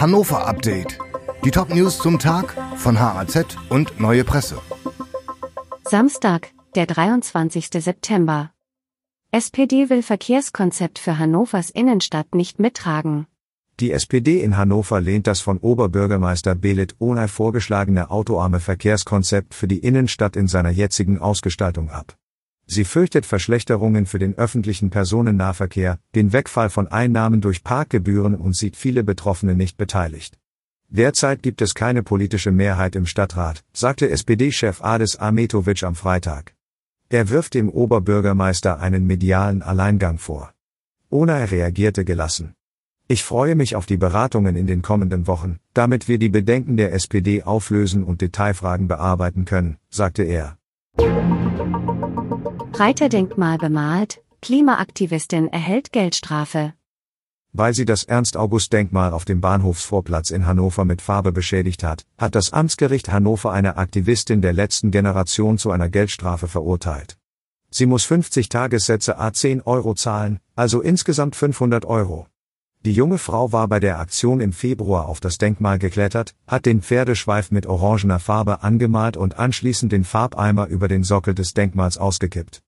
Hannover Update. Die Top-News zum Tag von HAZ und Neue Presse. Samstag, der 23. September. SPD will Verkehrskonzept für Hannovers Innenstadt nicht mittragen. Die SPD in Hannover lehnt das von Oberbürgermeister Belit Onay vorgeschlagene autoarme Verkehrskonzept für die Innenstadt in seiner jetzigen Ausgestaltung ab. Sie fürchtet Verschlechterungen für den öffentlichen Personennahverkehr, den Wegfall von Einnahmen durch Parkgebühren und sieht viele Betroffene nicht beteiligt. Derzeit gibt es keine politische Mehrheit im Stadtrat, sagte SPD-Chef Adis Ahmetovic am Freitag. Er wirft dem Oberbürgermeister einen medialen Alleingang vor. Onay reagierte gelassen. Ich freue mich auf die Beratungen in den kommenden Wochen, damit wir die Bedenken der SPD auflösen und Detailfragen bearbeiten können, sagte er. Reiterdenkmal bemalt, Klimaaktivistin erhält Geldstrafe. Weil sie das Ernst-August-Denkmal auf dem Bahnhofsvorplatz in Hannover mit Farbe beschädigt hat, hat das Amtsgericht Hannover eine Aktivistin der letzten Generation zu einer Geldstrafe verurteilt. Sie muss 50 Tagessätze a 10 Euro zahlen, also insgesamt 500 Euro. Die junge Frau war bei der Aktion im Februar auf das Denkmal geklettert, hat den Pferdeschweif mit orangener Farbe angemalt und anschließend den Farbeimer über den Sockel des Denkmals ausgekippt.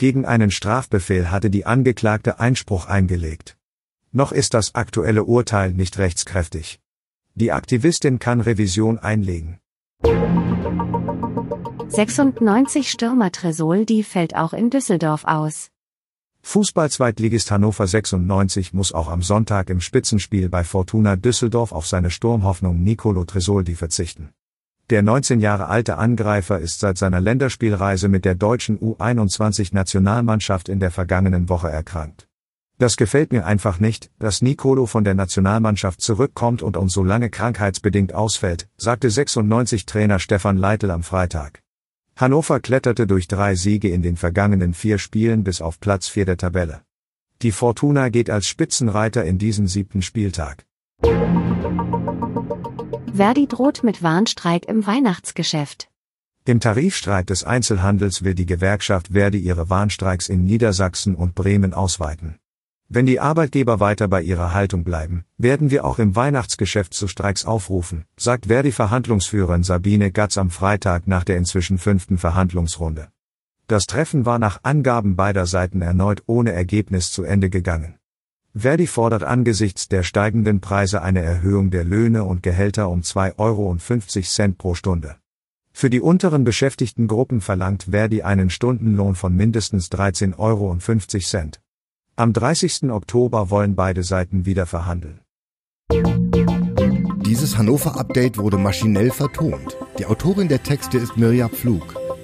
Gegen einen Strafbefehl hatte die Angeklagte Einspruch eingelegt. Noch ist das aktuelle Urteil nicht rechtskräftig. Die Aktivistin kann Revision einlegen. 96 Stürmer Tresoldi fällt auch in Düsseldorf aus. Fußball-Zweitligist Hannover 96 muss auch am Sonntag im Spitzenspiel bei Fortuna Düsseldorf auf seine Sturmhoffnung Nicolo Tresoldi verzichten. Der 19 Jahre alte Angreifer ist seit seiner Länderspielreise mit der deutschen U21-Nationalmannschaft in der vergangenen Woche erkrankt. Das gefällt mir einfach nicht, dass Nicolo von der Nationalmannschaft zurückkommt und uns so lange krankheitsbedingt ausfällt, sagte 96-Trainer Stefan Leitl am Freitag. Hannover kletterte durch drei Siege in den vergangenen vier Spielen bis auf Platz 4 der Tabelle. Die Fortuna geht als Spitzenreiter in diesen siebten Spieltag. Verdi droht mit Warnstreik im Weihnachtsgeschäft. Im Tarifstreit des Einzelhandels will die Gewerkschaft Verdi ihre Warnstreiks in Niedersachsen und Bremen ausweiten. Wenn die Arbeitgeber weiter bei ihrer Haltung bleiben, werden wir auch im Weihnachtsgeschäft zu Streiks aufrufen, sagt Verdi-Verhandlungsführerin Sabine Gatz am Freitag nach der inzwischen fünften Verhandlungsrunde. Das Treffen war nach Angaben beider Seiten erneut ohne Ergebnis zu Ende gegangen. Verdi fordert angesichts der steigenden Preise eine Erhöhung der Löhne und Gehälter um 2,50 Euro pro Stunde. Für die unteren beschäftigten Gruppen verlangt Verdi einen Stundenlohn von mindestens 13,50 Euro. Am 30. Oktober wollen beide Seiten wieder verhandeln. Dieses Hannover-Update wurde maschinell vertont. Die Autorin der Texte ist Mirja Pflug.